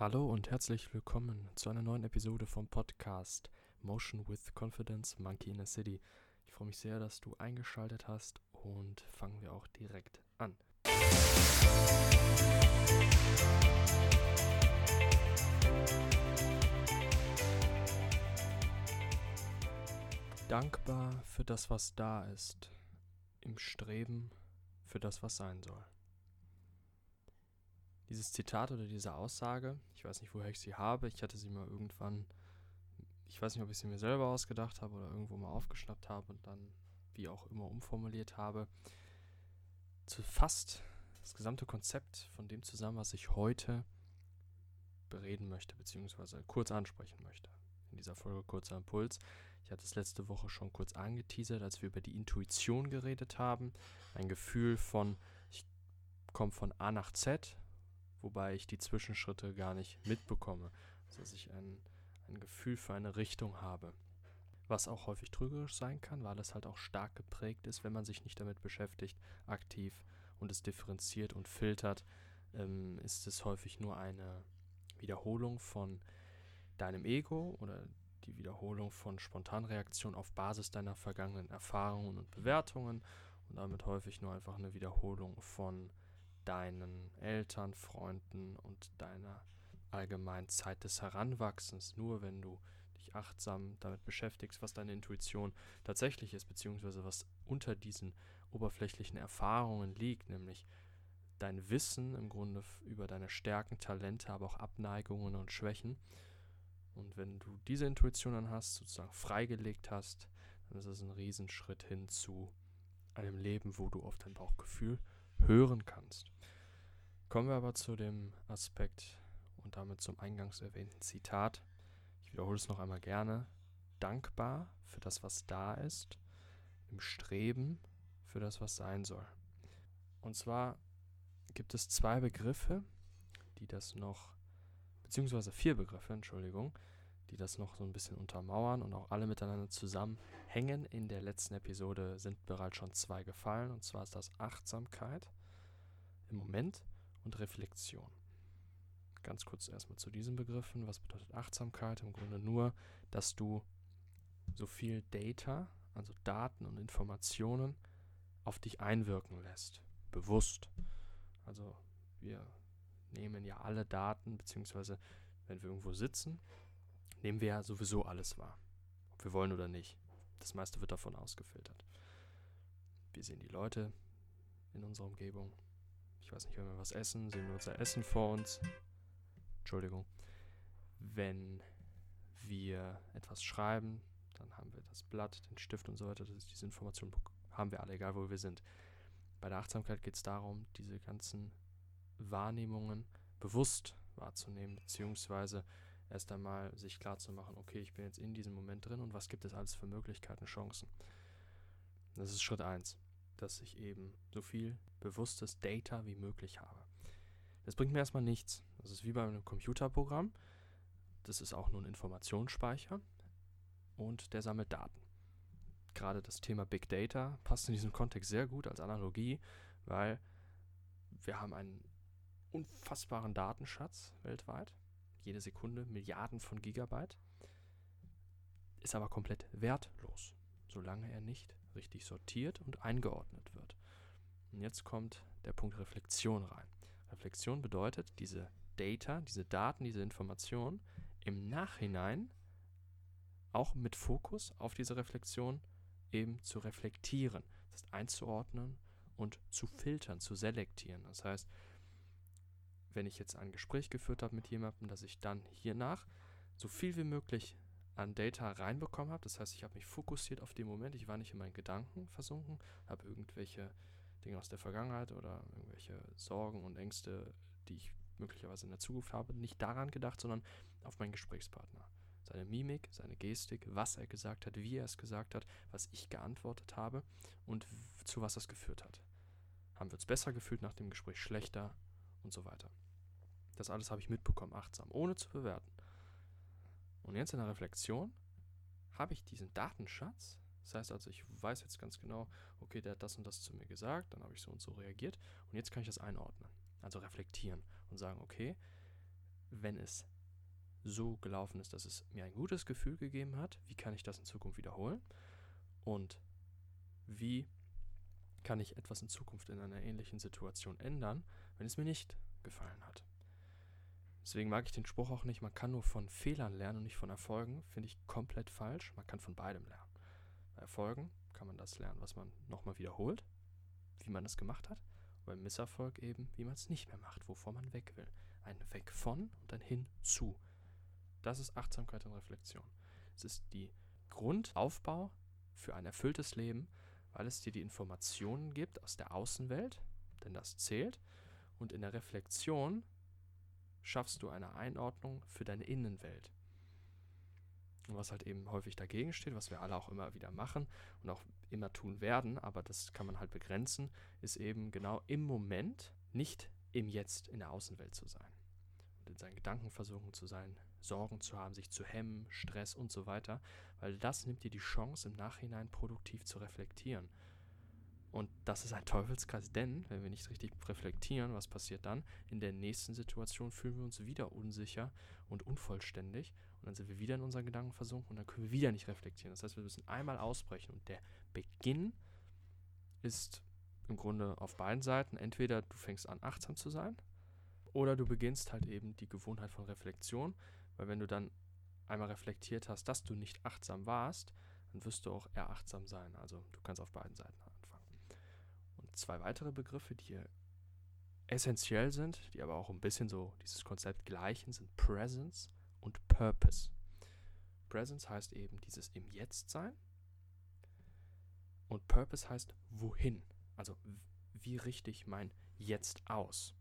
Hallo und herzlich willkommen zu einer neuen Episode vom Podcast Motion with Confidence Monkey in a City. Ich freue mich sehr, dass du eingeschaltet hast und fangen wir auch direkt an. Dankbar für das, was da ist, im Streben für das, was sein soll. Dieses Zitat oder diese Aussage, ich weiß nicht, woher ich sie habe, ich hatte sie mal irgendwann, ich weiß nicht, ob ich sie mir selber ausgedacht habe oder irgendwo mal aufgeschnappt habe und dann wie auch immer umformuliert habe, zu fast das gesamte Konzept von dem zusammen, was ich heute bereden möchte, beziehungsweise kurz ansprechen möchte. In dieser Folge kurzer Impuls. Ich hatte es letzte Woche schon kurz angeteasert, als wir über die Intuition geredet haben. Ein Gefühl von, ich komme von A nach Z, wobei ich die Zwischenschritte gar nicht mitbekomme. Dass ich ein, ein Gefühl für eine Richtung habe. Was auch häufig trügerisch sein kann, weil es halt auch stark geprägt ist, wenn man sich nicht damit beschäftigt, aktiv und es differenziert und filtert, ähm, ist es häufig nur eine Wiederholung von deinem Ego oder die Wiederholung von Spontanreaktionen auf Basis deiner vergangenen Erfahrungen und Bewertungen und damit häufig nur einfach eine Wiederholung von deinen Eltern, Freunden und deiner allgemeinen Zeit des Heranwachsens. Nur wenn du dich achtsam damit beschäftigst, was deine Intuition tatsächlich ist, beziehungsweise was unter diesen oberflächlichen Erfahrungen liegt, nämlich dein Wissen im Grunde über deine Stärken, Talente, aber auch Abneigungen und Schwächen, und wenn du diese Intuition dann hast, sozusagen freigelegt hast, dann ist es ein Riesenschritt hin zu einem Leben, wo du auf dein Bauchgefühl hören kannst. Kommen wir aber zu dem Aspekt und damit zum eingangs erwähnten Zitat. Ich wiederhole es noch einmal gerne. Dankbar für das, was da ist, im Streben für das, was sein soll. Und zwar gibt es zwei Begriffe, die das noch beziehungsweise vier Begriffe, Entschuldigung, die das noch so ein bisschen untermauern und auch alle miteinander zusammenhängen. In der letzten Episode sind bereits schon zwei gefallen, und zwar ist das Achtsamkeit im Moment und Reflexion. Ganz kurz erstmal zu diesen Begriffen. Was bedeutet Achtsamkeit? Im Grunde nur, dass du so viel Data, also Daten und Informationen, auf dich einwirken lässt. Bewusst. Also wir nehmen ja alle Daten, beziehungsweise wenn wir irgendwo sitzen, nehmen wir ja sowieso alles wahr. Ob wir wollen oder nicht. Das meiste wird davon ausgefiltert. Wir sehen die Leute in unserer Umgebung. Ich weiß nicht, wenn wir was essen, sehen wir unser Essen vor uns. Entschuldigung. Wenn wir etwas schreiben, dann haben wir das Blatt, den Stift und so weiter. Diese Information haben wir alle, egal wo wir sind. Bei der Achtsamkeit geht es darum, diese ganzen Wahrnehmungen bewusst wahrzunehmen, beziehungsweise erst einmal sich klar zu machen, okay, ich bin jetzt in diesem Moment drin und was gibt es alles für Möglichkeiten, Chancen. Das ist Schritt 1, dass ich eben so viel bewusstes Data wie möglich habe. Das bringt mir erstmal nichts. Das ist wie bei einem Computerprogramm. Das ist auch nur ein Informationsspeicher und der sammelt Daten. Gerade das Thema Big Data passt in diesem Kontext sehr gut als Analogie, weil wir haben einen unfassbaren Datenschatz weltweit. Jede Sekunde Milliarden von Gigabyte. Ist aber komplett wertlos, solange er nicht richtig sortiert und eingeordnet wird. Und jetzt kommt der Punkt Reflexion rein. Reflexion bedeutet, diese Data, diese Daten, diese Informationen im Nachhinein auch mit Fokus auf diese Reflexion eben zu reflektieren, das heißt einzuordnen und zu filtern, zu selektieren. Das heißt, wenn ich jetzt ein Gespräch geführt habe mit jemandem, dass ich dann hiernach so viel wie möglich an Data reinbekommen habe. Das heißt, ich habe mich fokussiert auf den Moment. Ich war nicht in meinen Gedanken versunken, habe irgendwelche Dinge aus der Vergangenheit oder irgendwelche Sorgen und Ängste, die ich möglicherweise in der Zukunft habe, nicht daran gedacht, sondern auf meinen Gesprächspartner. Seine Mimik, seine Gestik, was er gesagt hat, wie er es gesagt hat, was ich geantwortet habe und zu was das geführt hat. Haben wir uns besser gefühlt nach dem Gespräch, schlechter und so weiter. Das alles habe ich mitbekommen, achtsam, ohne zu bewerten. Und jetzt in der Reflexion habe ich diesen Datenschatz. Das heißt also, ich weiß jetzt ganz genau, okay, der hat das und das zu mir gesagt, dann habe ich so und so reagiert und jetzt kann ich das einordnen. Also reflektieren und sagen, okay, wenn es so gelaufen ist, dass es mir ein gutes Gefühl gegeben hat, wie kann ich das in Zukunft wiederholen? Und wie kann ich etwas in Zukunft in einer ähnlichen Situation ändern, wenn es mir nicht gefallen hat? Deswegen mag ich den Spruch auch nicht, man kann nur von Fehlern lernen und nicht von Erfolgen, finde ich komplett falsch. Man kann von beidem lernen. Bei Erfolgen kann man das lernen, was man nochmal wiederholt, wie man es gemacht hat. Und beim Misserfolg eben, wie man es nicht mehr macht, wovon man weg will. Ein Weg von und ein Hin zu. Das ist Achtsamkeit und Reflexion. Es ist die Grundaufbau für ein erfülltes Leben, weil es dir die Informationen gibt aus der Außenwelt, denn das zählt. Und in der Reflexion schaffst du eine Einordnung für deine Innenwelt. Und was halt eben häufig dagegen steht, was wir alle auch immer wieder machen und auch immer tun werden, aber das kann man halt begrenzen, ist eben genau im Moment nicht im Jetzt in der Außenwelt zu sein. Und in seinen Gedanken versunken zu sein, Sorgen zu haben, sich zu hemmen, Stress und so weiter, weil das nimmt dir die Chance, im Nachhinein produktiv zu reflektieren. Und das ist ein Teufelskreis, denn wenn wir nicht richtig reflektieren, was passiert dann? In der nächsten Situation fühlen wir uns wieder unsicher und unvollständig und dann sind wir wieder in unseren Gedanken versunken und dann können wir wieder nicht reflektieren. Das heißt, wir müssen einmal ausbrechen und der Beginn ist im Grunde auf beiden Seiten. Entweder du fängst an, achtsam zu sein oder du beginnst halt eben die Gewohnheit von Reflexion, weil wenn du dann einmal reflektiert hast, dass du nicht achtsam warst, dann wirst du auch eher achtsam sein. Also du kannst auf beiden Seiten zwei weitere Begriffe, die hier essentiell sind, die aber auch ein bisschen so dieses Konzept gleichen, sind Presence und Purpose. Presence heißt eben dieses im Jetzt sein und Purpose heißt wohin. Also wie richte ich mein Jetzt aus?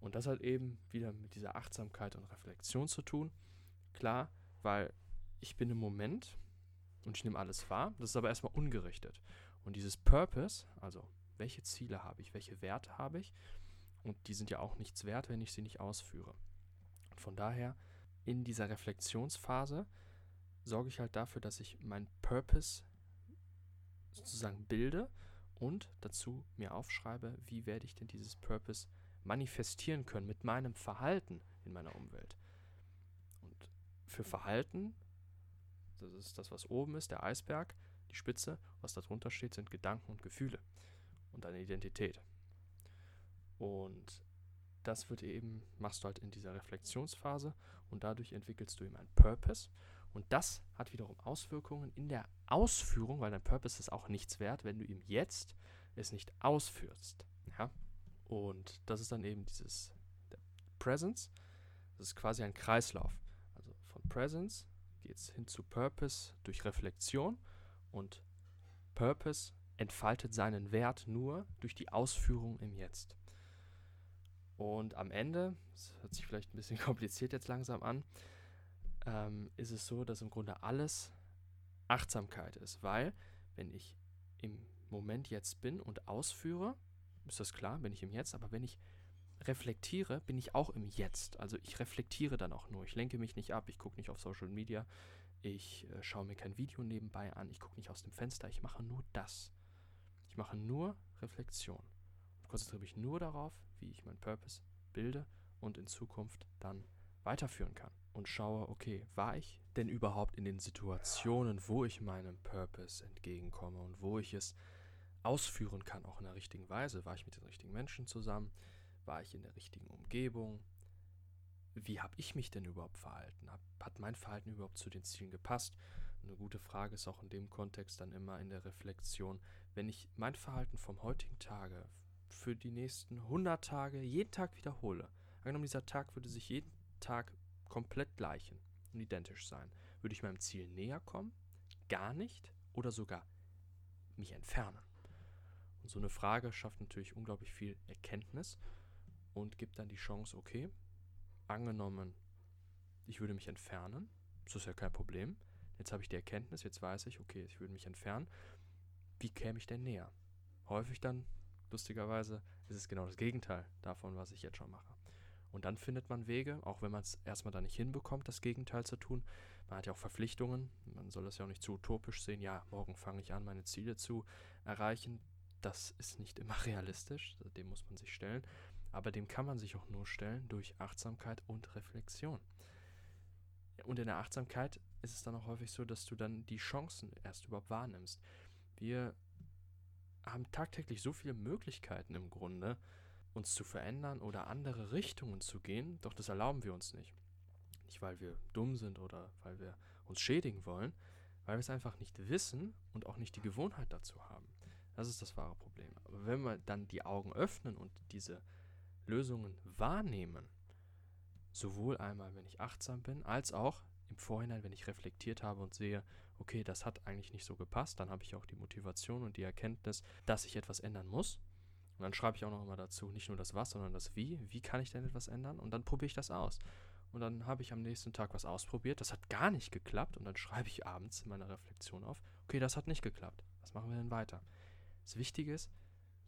Und das hat eben wieder mit dieser Achtsamkeit und Reflexion zu tun. Klar, weil ich bin im Moment und ich nehme alles wahr. Das ist aber erstmal ungerichtet. Und dieses Purpose, also welche Ziele habe ich, welche Werte habe ich, und die sind ja auch nichts wert, wenn ich sie nicht ausführe. Und von daher in dieser Reflexionsphase sorge ich halt dafür, dass ich meinen Purpose sozusagen bilde und dazu mir aufschreibe, wie werde ich denn dieses Purpose manifestieren können mit meinem Verhalten in meiner Umwelt. Und für Verhalten, das ist das, was oben ist, der Eisberg, die Spitze, was darunter steht, sind Gedanken und Gefühle und eine Identität. Und das wird eben, machst du halt in dieser Reflexionsphase und dadurch entwickelst du eben einen Purpose. Und das hat wiederum Auswirkungen in der Ausführung, weil dein Purpose ist auch nichts wert, wenn du ihm jetzt es nicht ausführst. Ja? Und das ist dann eben dieses Presence. Das ist quasi ein Kreislauf. Also von Presence geht es hin zu Purpose durch Reflexion und Purpose entfaltet seinen Wert nur durch die Ausführung im Jetzt. Und am Ende, das hört sich vielleicht ein bisschen kompliziert jetzt langsam an, ähm, ist es so, dass im Grunde alles Achtsamkeit ist, weil wenn ich im Moment jetzt bin und ausführe, ist das klar, bin ich im Jetzt, aber wenn ich reflektiere, bin ich auch im Jetzt. Also ich reflektiere dann auch nur. Ich lenke mich nicht ab, ich gucke nicht auf Social Media, ich äh, schaue mir kein Video nebenbei an, ich gucke nicht aus dem Fenster, ich mache nur das. Ich mache nur Reflexion konzentriere mich nur darauf, wie ich meinen Purpose bilde und in Zukunft dann weiterführen kann. Und schaue, okay, war ich denn überhaupt in den Situationen, wo ich meinem Purpose entgegenkomme und wo ich es ausführen kann, auch in der richtigen Weise? War ich mit den richtigen Menschen zusammen? War ich in der richtigen Umgebung? Wie habe ich mich denn überhaupt verhalten? Hat mein Verhalten überhaupt zu den Zielen gepasst? Eine gute Frage ist auch in dem Kontext dann immer in der Reflexion, wenn ich mein Verhalten vom heutigen Tage, für die nächsten 100 Tage jeden Tag wiederhole, angenommen dieser Tag würde sich jeden Tag komplett gleichen und identisch sein, würde ich meinem Ziel näher kommen, gar nicht oder sogar mich entfernen. Und so eine Frage schafft natürlich unglaublich viel Erkenntnis und gibt dann die Chance, okay, angenommen, ich würde mich entfernen, das ist ja kein Problem. Jetzt habe ich die Erkenntnis, jetzt weiß ich, okay, ich würde mich entfernen. Wie käme ich denn näher? Häufig dann lustigerweise ist es genau das Gegenteil davon, was ich jetzt schon mache. Und dann findet man Wege, auch wenn man es erstmal da nicht hinbekommt, das Gegenteil zu tun. Man hat ja auch Verpflichtungen. Man soll das ja auch nicht zu utopisch sehen. Ja, morgen fange ich an, meine Ziele zu erreichen. Das ist nicht immer realistisch. Dem muss man sich stellen. Aber dem kann man sich auch nur stellen durch Achtsamkeit und Reflexion. Und in der Achtsamkeit ist es dann auch häufig so, dass du dann die Chancen erst überhaupt wahrnimmst. Wir haben tagtäglich so viele Möglichkeiten im Grunde, uns zu verändern oder andere Richtungen zu gehen, doch das erlauben wir uns nicht. Nicht, weil wir dumm sind oder weil wir uns schädigen wollen, weil wir es einfach nicht wissen und auch nicht die Gewohnheit dazu haben. Das ist das wahre Problem. Aber wenn wir dann die Augen öffnen und diese Lösungen wahrnehmen, sowohl einmal, wenn ich achtsam bin, als auch im Vorhinein, wenn ich reflektiert habe und sehe, okay, das hat eigentlich nicht so gepasst, dann habe ich auch die Motivation und die Erkenntnis, dass ich etwas ändern muss. Und dann schreibe ich auch noch immer dazu, nicht nur das Was, sondern das Wie. Wie kann ich denn etwas ändern? Und dann probiere ich das aus. Und dann habe ich am nächsten Tag was ausprobiert, das hat gar nicht geklappt. Und dann schreibe ich abends in meiner Reflexion auf, okay, das hat nicht geklappt. Was machen wir denn weiter? Das Wichtige ist,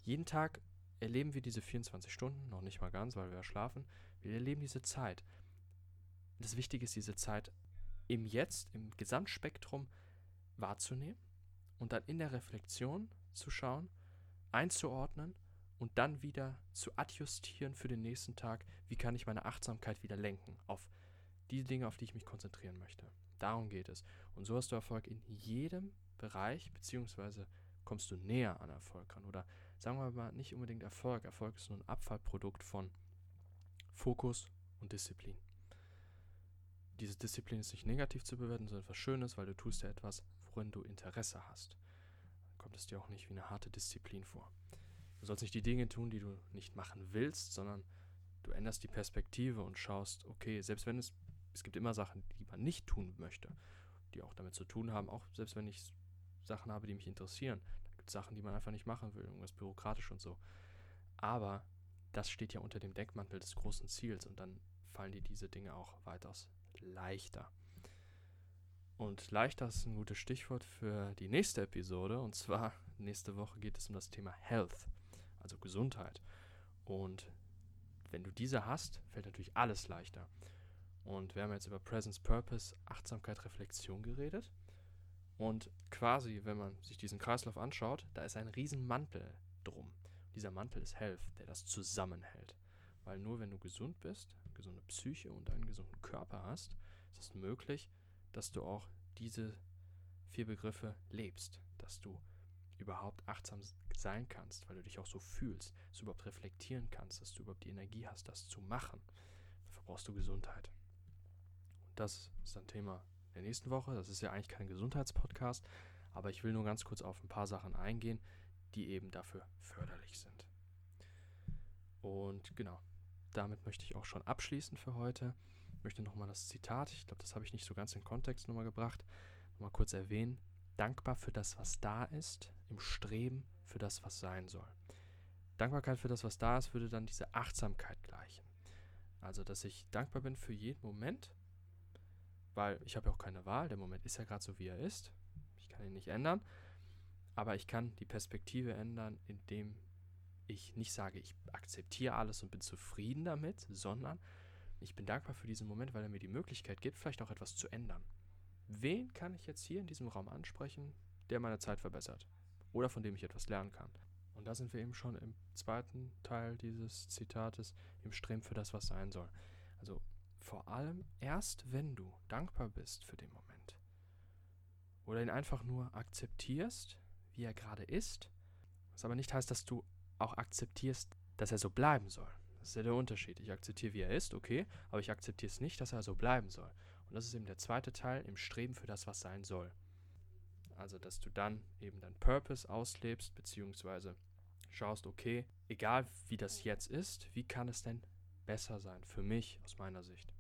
jeden Tag erleben wir diese 24 Stunden, noch nicht mal ganz, weil wir ja schlafen. Wir erleben diese Zeit. Das Wichtige ist, diese Zeit im Jetzt, im Gesamtspektrum wahrzunehmen und dann in der Reflexion zu schauen, einzuordnen und dann wieder zu adjustieren für den nächsten Tag, wie kann ich meine Achtsamkeit wieder lenken auf die Dinge, auf die ich mich konzentrieren möchte. Darum geht es. Und so hast du Erfolg in jedem Bereich, beziehungsweise kommst du näher an Erfolg ran. Oder sagen wir mal nicht unbedingt Erfolg. Erfolg ist nur ein Abfallprodukt von Fokus und Disziplin. Diese Disziplin ist nicht negativ zu bewerten, sondern etwas Schönes, weil du tust ja etwas, worin du Interesse hast. Dann kommt es dir auch nicht wie eine harte Disziplin vor. Du sollst nicht die Dinge tun, die du nicht machen willst, sondern du änderst die Perspektive und schaust, okay, selbst wenn es, es gibt immer Sachen, die man nicht tun möchte, die auch damit zu tun haben, auch selbst wenn ich Sachen habe, die mich interessieren, dann gibt es Sachen, die man einfach nicht machen will, irgendwas bürokratisch und so. Aber das steht ja unter dem Deckmantel des großen Ziels und dann fallen dir diese Dinge auch weitaus leichter. Und leichter ist ein gutes Stichwort für die nächste Episode. Und zwar nächste Woche geht es um das Thema Health, also Gesundheit. Und wenn du diese hast, fällt natürlich alles leichter. Und wir haben jetzt über Presence, Purpose, Achtsamkeit, Reflexion geredet. Und quasi, wenn man sich diesen Kreislauf anschaut, da ist ein riesen Mantel drum. Dieser Mantel ist Health, der das zusammenhält. Weil nur wenn du gesund bist, gesunde Psyche und einen gesunden Körper hast, ist es möglich, dass du auch diese vier Begriffe lebst, dass du überhaupt achtsam sein kannst, weil du dich auch so fühlst, dass du überhaupt reflektieren kannst, dass du überhaupt die Energie hast, das zu machen. Dafür brauchst du Gesundheit. Und das ist ein Thema der nächsten Woche. Das ist ja eigentlich kein Gesundheitspodcast, aber ich will nur ganz kurz auf ein paar Sachen eingehen, die eben dafür förderlich sind. Und genau, damit möchte ich auch schon abschließen für heute. Ich möchte nochmal das Zitat, ich glaube, das habe ich nicht so ganz in Kontext nochmal gebracht, nochmal kurz erwähnen. Dankbar für das, was da ist, im Streben für das, was sein soll. Dankbarkeit für das, was da ist, würde dann diese Achtsamkeit gleichen. Also, dass ich dankbar bin für jeden Moment, weil ich habe ja auch keine Wahl. Der Moment ist ja gerade so, wie er ist. Ich kann ihn nicht ändern. Aber ich kann die Perspektive ändern, indem ich nicht sage, ich akzeptiere alles und bin zufrieden damit, sondern ich bin dankbar für diesen Moment, weil er mir die Möglichkeit gibt, vielleicht auch etwas zu ändern. Wen kann ich jetzt hier in diesem Raum ansprechen, der meine Zeit verbessert? Oder von dem ich etwas lernen kann? Und da sind wir eben schon im zweiten Teil dieses Zitates, im Streben für das, was sein soll. Also vor allem erst, wenn du dankbar bist für den Moment oder ihn einfach nur akzeptierst, wie er gerade ist, was aber nicht heißt, dass du auch akzeptierst, dass er so bleiben soll. Das ist ja der Unterschied. Ich akzeptiere, wie er ist, okay, aber ich akzeptiere es nicht, dass er so bleiben soll. Und das ist eben der zweite Teil im Streben für das, was sein soll. Also, dass du dann eben dein Purpose auslebst, beziehungsweise schaust, okay, egal wie das jetzt ist, wie kann es denn besser sein für mich aus meiner Sicht?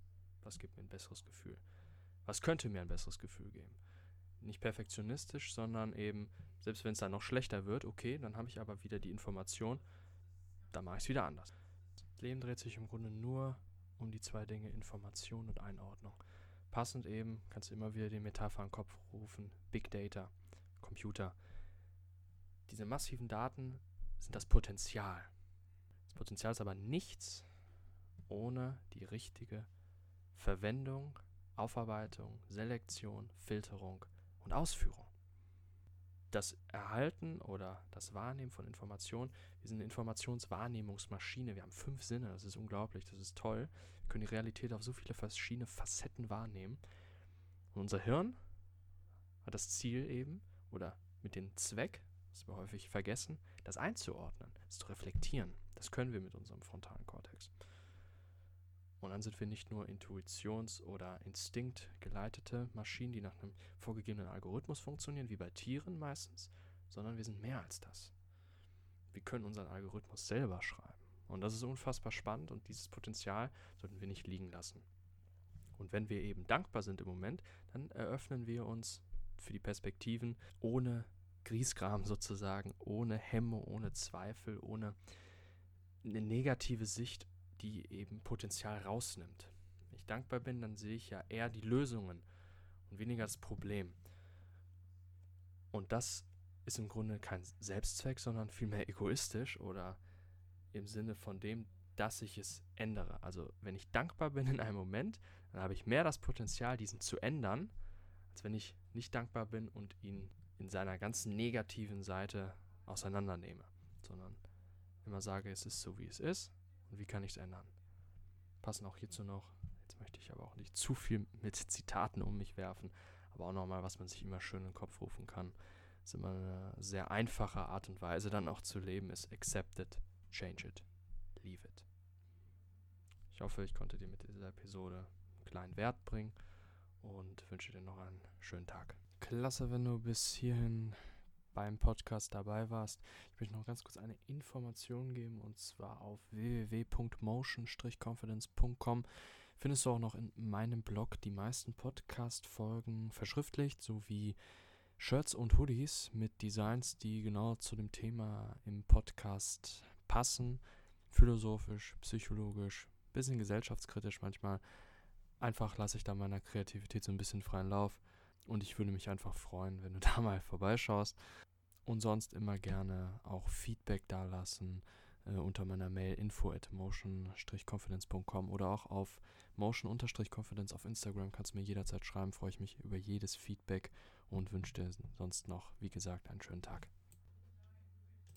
Was gibt mir ein besseres Gefühl? Was könnte mir ein besseres Gefühl geben? Nicht perfektionistisch, sondern eben, selbst wenn es dann noch schlechter wird, okay, dann habe ich aber wieder die Information, dann mache ich es wieder anders. Das Leben dreht sich im Grunde nur um die zwei Dinge Information und Einordnung. Passend eben kannst du immer wieder die Metapher in den Kopf rufen, Big Data, Computer. Diese massiven Daten sind das Potenzial. Das Potenzial ist aber nichts ohne die richtige Verwendung, Aufarbeitung, Selektion, Filterung und Ausführung. Das Erhalten oder das Wahrnehmen von Informationen, wir sind eine Informationswahrnehmungsmaschine, wir haben fünf Sinne, das ist unglaublich, das ist toll. Wir können die Realität auf so viele verschiedene Facetten wahrnehmen. Und unser Hirn hat das Ziel eben, oder mit dem Zweck, was wir häufig vergessen, das einzuordnen, das zu reflektieren. Das können wir mit unserem frontalen Kortex. Und dann sind wir nicht nur Intuitions- oder Instinkt geleitete Maschinen, die nach einem vorgegebenen Algorithmus funktionieren, wie bei Tieren meistens, sondern wir sind mehr als das. Wir können unseren Algorithmus selber schreiben. Und das ist unfassbar spannend und dieses Potenzial sollten wir nicht liegen lassen. Und wenn wir eben dankbar sind im Moment, dann eröffnen wir uns für die Perspektiven ohne Griesgram sozusagen, ohne Hemme, ohne Zweifel, ohne eine negative Sicht die eben Potenzial rausnimmt. Wenn ich dankbar bin, dann sehe ich ja eher die Lösungen und weniger das Problem. Und das ist im Grunde kein Selbstzweck, sondern vielmehr egoistisch oder im Sinne von dem, dass ich es ändere. Also wenn ich dankbar bin in einem Moment, dann habe ich mehr das Potenzial, diesen zu ändern, als wenn ich nicht dankbar bin und ihn in seiner ganzen negativen Seite auseinandernehme, sondern immer sage, es ist so, wie es ist und wie kann ich es ändern? Passen auch hierzu noch, jetzt möchte ich aber auch nicht zu viel mit Zitaten um mich werfen, aber auch nochmal, was man sich immer schön in den Kopf rufen kann. Das ist immer eine sehr einfache Art und Weise, dann auch zu leben, ist accept it, change it, leave it. Ich hoffe, ich konnte dir mit dieser Episode einen kleinen Wert bringen und wünsche dir noch einen schönen Tag. Klasse, wenn du bis hierhin beim Podcast dabei warst. Ich möchte noch ganz kurz eine Information geben und zwar auf www.motion-confidence.com findest du auch noch in meinem Blog die meisten Podcast-Folgen verschriftlicht sowie Shirts und Hoodies mit Designs, die genau zu dem Thema im Podcast passen. Philosophisch, psychologisch, bisschen gesellschaftskritisch manchmal. Einfach lasse ich da meiner Kreativität so ein bisschen freien Lauf. Und ich würde mich einfach freuen, wenn du da mal vorbeischaust. Und sonst immer gerne auch Feedback dalassen äh, unter meiner Mail info at motion-confidence.com oder auch auf motion-confidence auf Instagram kannst du mir jederzeit schreiben. Freue ich mich über jedes Feedback und wünsche dir sonst noch, wie gesagt, einen schönen Tag.